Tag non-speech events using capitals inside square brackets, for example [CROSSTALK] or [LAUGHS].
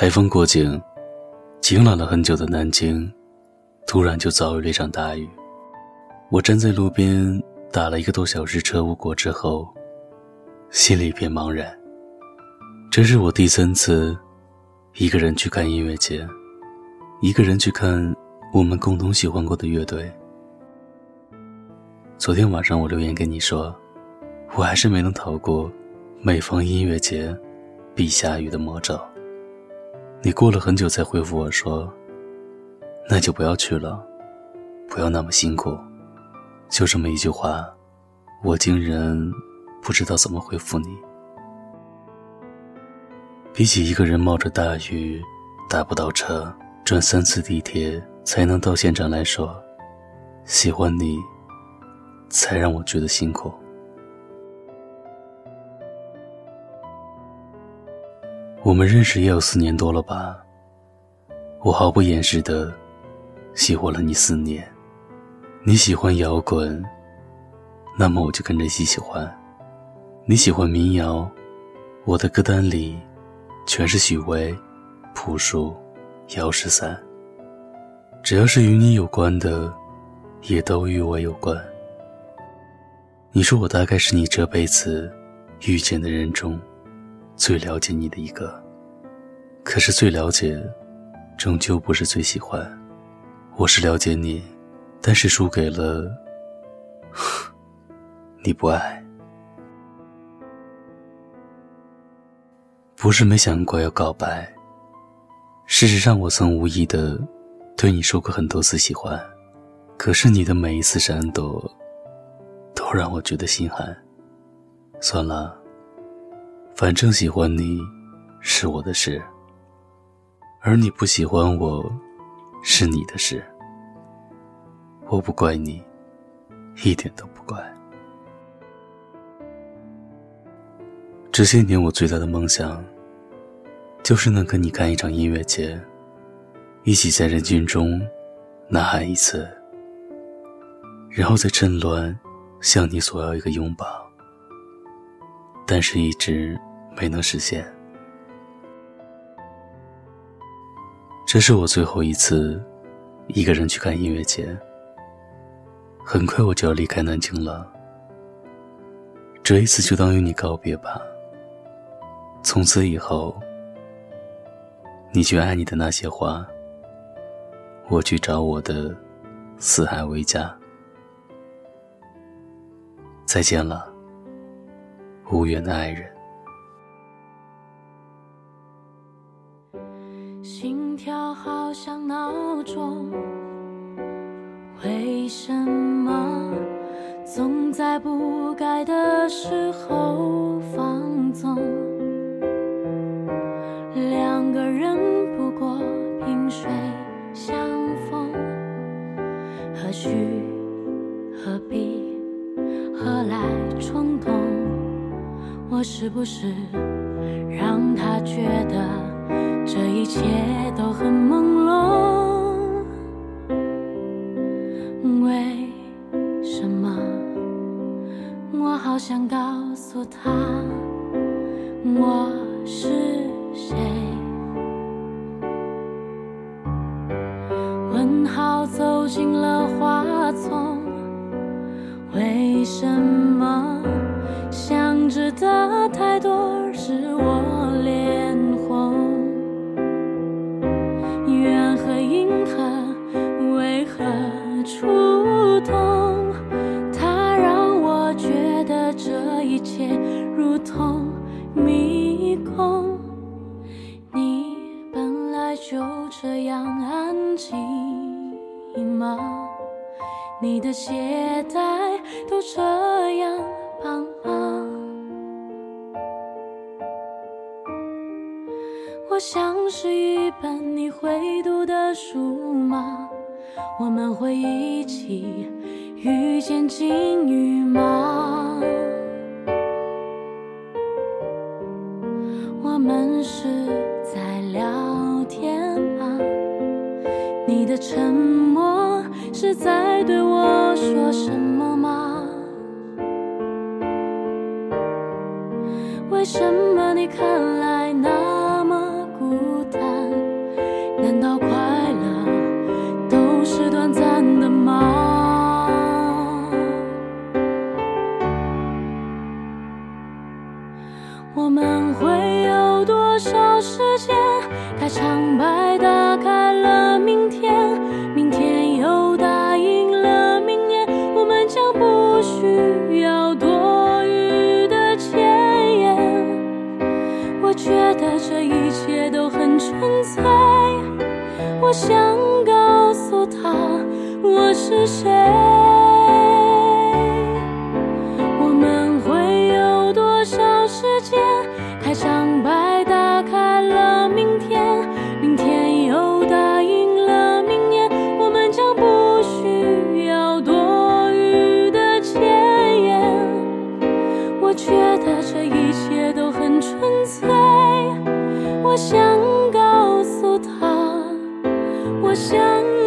台风过境，晴朗了很久的南京，突然就遭遇了一场大雨。我站在路边打了一个多小时车无果之后，心里一片茫然。这是我第三次一个人去看音乐节，一个人去看我们共同喜欢过的乐队。昨天晚上我留言跟你说，我还是没能逃过每逢音乐节必下雨的魔咒。你过了很久才回复我说：“那就不要去了，不要那么辛苦。”就这么一句话，我竟然不知道怎么回复你。比起一个人冒着大雨打不到车，转三次地铁才能到现场来说，喜欢你才让我觉得辛苦。我们认识也有四年多了吧？我毫不掩饰的喜欢了你四年。你喜欢摇滚，那么我就跟着一起喜欢。你喜欢民谣，我的歌单里全是许巍、朴树、姚十三。只要是与你有关的，也都与我有关。你说我大概是你这辈子遇见的人中。最了解你的一个，可是最了解，终究不是最喜欢。我是了解你，但是输给了 [LAUGHS] 你不爱。不是没想过要告白，事实上我曾无意的对你说过很多次喜欢，可是你的每一次闪躲，都让我觉得心寒。算了。反正喜欢你，是我的事；而你不喜欢我，是你的事。我不怪你，一点都不怪。这些年，我最大的梦想，就是能跟你看一场音乐节，一起在人群中呐喊一次，然后再趁乱向你索要一个拥抱。但是，一直。没能实现。这是我最后一次一个人去看音乐节。很快我就要离开南京了，这一次就当与你告别吧。从此以后，你去爱你的那些花，我去找我的四海为家。再见了，无缘的爱人。好像闹钟，为什么总在不该的时候放纵？两个人不过萍水相逢，何须何必何来冲动？我是不是让他觉得？这一切都很太多是我脸红？缘何因何为何触动，它让我觉得这一切如同迷宫。你本来就这样安静吗？你的鞋带都这样绑像是一本你会读的书吗？我们会一起遇见金鱼吗？我们是在聊天吗？你的沉默是在对我说什么吗？为什么你看我们会有多少时间？开场白打开了明天，明天又答应了明年，我们将不需要多余的前言。我觉得这一切都很纯粹，我想告诉他我是谁。我想